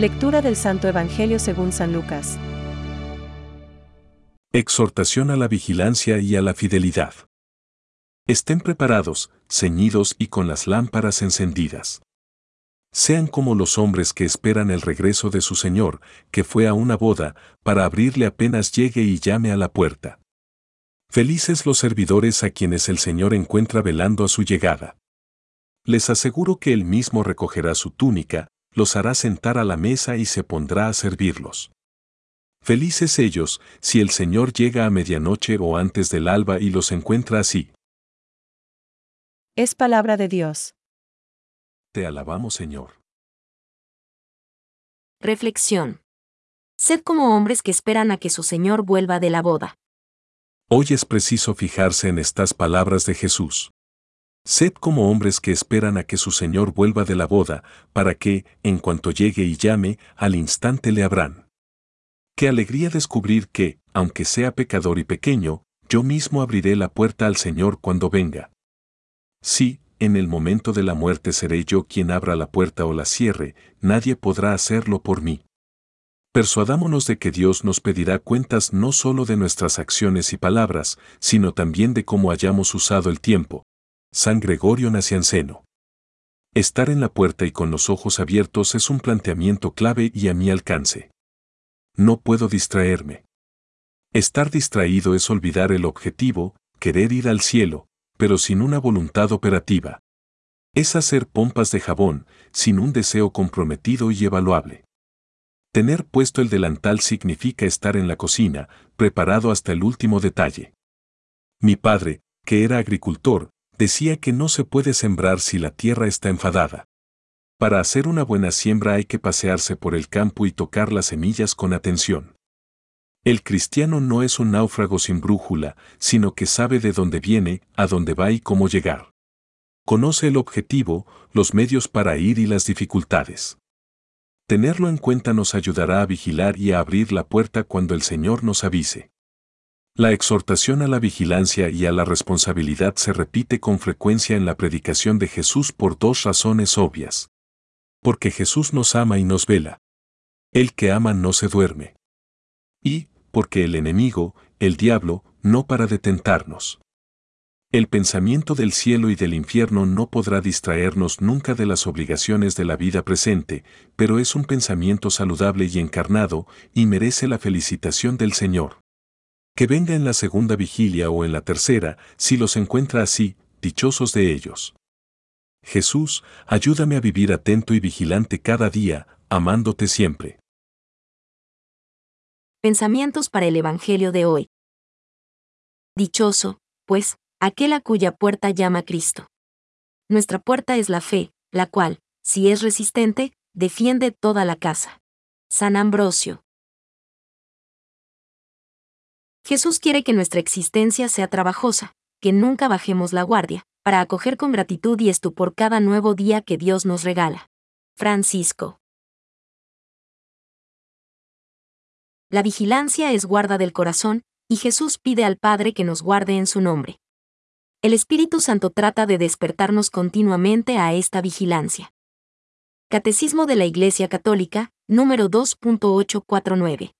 Lectura del Santo Evangelio según San Lucas. Exhortación a la vigilancia y a la fidelidad. Estén preparados, ceñidos y con las lámparas encendidas. Sean como los hombres que esperan el regreso de su Señor, que fue a una boda, para abrirle apenas llegue y llame a la puerta. Felices los servidores a quienes el Señor encuentra velando a su llegada. Les aseguro que él mismo recogerá su túnica, los hará sentar a la mesa y se pondrá a servirlos. Felices ellos, si el Señor llega a medianoche o antes del alba y los encuentra así. Es palabra de Dios. Te alabamos, Señor. Reflexión. Sed como hombres que esperan a que su Señor vuelva de la boda. Hoy es preciso fijarse en estas palabras de Jesús. Sed como hombres que esperan a que su Señor vuelva de la boda, para que, en cuanto llegue y llame, al instante le habrán. Qué alegría descubrir que, aunque sea pecador y pequeño, yo mismo abriré la puerta al Señor cuando venga. Sí, en el momento de la muerte seré yo quien abra la puerta o la cierre, nadie podrá hacerlo por mí. Persuadámonos de que Dios nos pedirá cuentas no solo de nuestras acciones y palabras, sino también de cómo hayamos usado el tiempo. San Gregorio Nacianceno. Estar en la puerta y con los ojos abiertos es un planteamiento clave y a mi alcance. No puedo distraerme. Estar distraído es olvidar el objetivo, querer ir al cielo, pero sin una voluntad operativa. Es hacer pompas de jabón, sin un deseo comprometido y evaluable. Tener puesto el delantal significa estar en la cocina, preparado hasta el último detalle. Mi padre, que era agricultor, decía que no se puede sembrar si la tierra está enfadada. Para hacer una buena siembra hay que pasearse por el campo y tocar las semillas con atención. El cristiano no es un náufrago sin brújula, sino que sabe de dónde viene, a dónde va y cómo llegar. Conoce el objetivo, los medios para ir y las dificultades. Tenerlo en cuenta nos ayudará a vigilar y a abrir la puerta cuando el Señor nos avise. La exhortación a la vigilancia y a la responsabilidad se repite con frecuencia en la predicación de Jesús por dos razones obvias. Porque Jesús nos ama y nos vela. El que ama no se duerme. Y, porque el enemigo, el diablo, no para de tentarnos. El pensamiento del cielo y del infierno no podrá distraernos nunca de las obligaciones de la vida presente, pero es un pensamiento saludable y encarnado, y merece la felicitación del Señor. Que venga en la segunda vigilia o en la tercera, si los encuentra así, dichosos de ellos. Jesús, ayúdame a vivir atento y vigilante cada día, amándote siempre. Pensamientos para el Evangelio de hoy. Dichoso, pues, aquel a cuya puerta llama Cristo. Nuestra puerta es la fe, la cual, si es resistente, defiende toda la casa. San Ambrosio. Jesús quiere que nuestra existencia sea trabajosa, que nunca bajemos la guardia, para acoger con gratitud y estupor cada nuevo día que Dios nos regala. Francisco. La vigilancia es guarda del corazón, y Jesús pide al Padre que nos guarde en su nombre. El Espíritu Santo trata de despertarnos continuamente a esta vigilancia. Catecismo de la Iglesia Católica, número 2.849.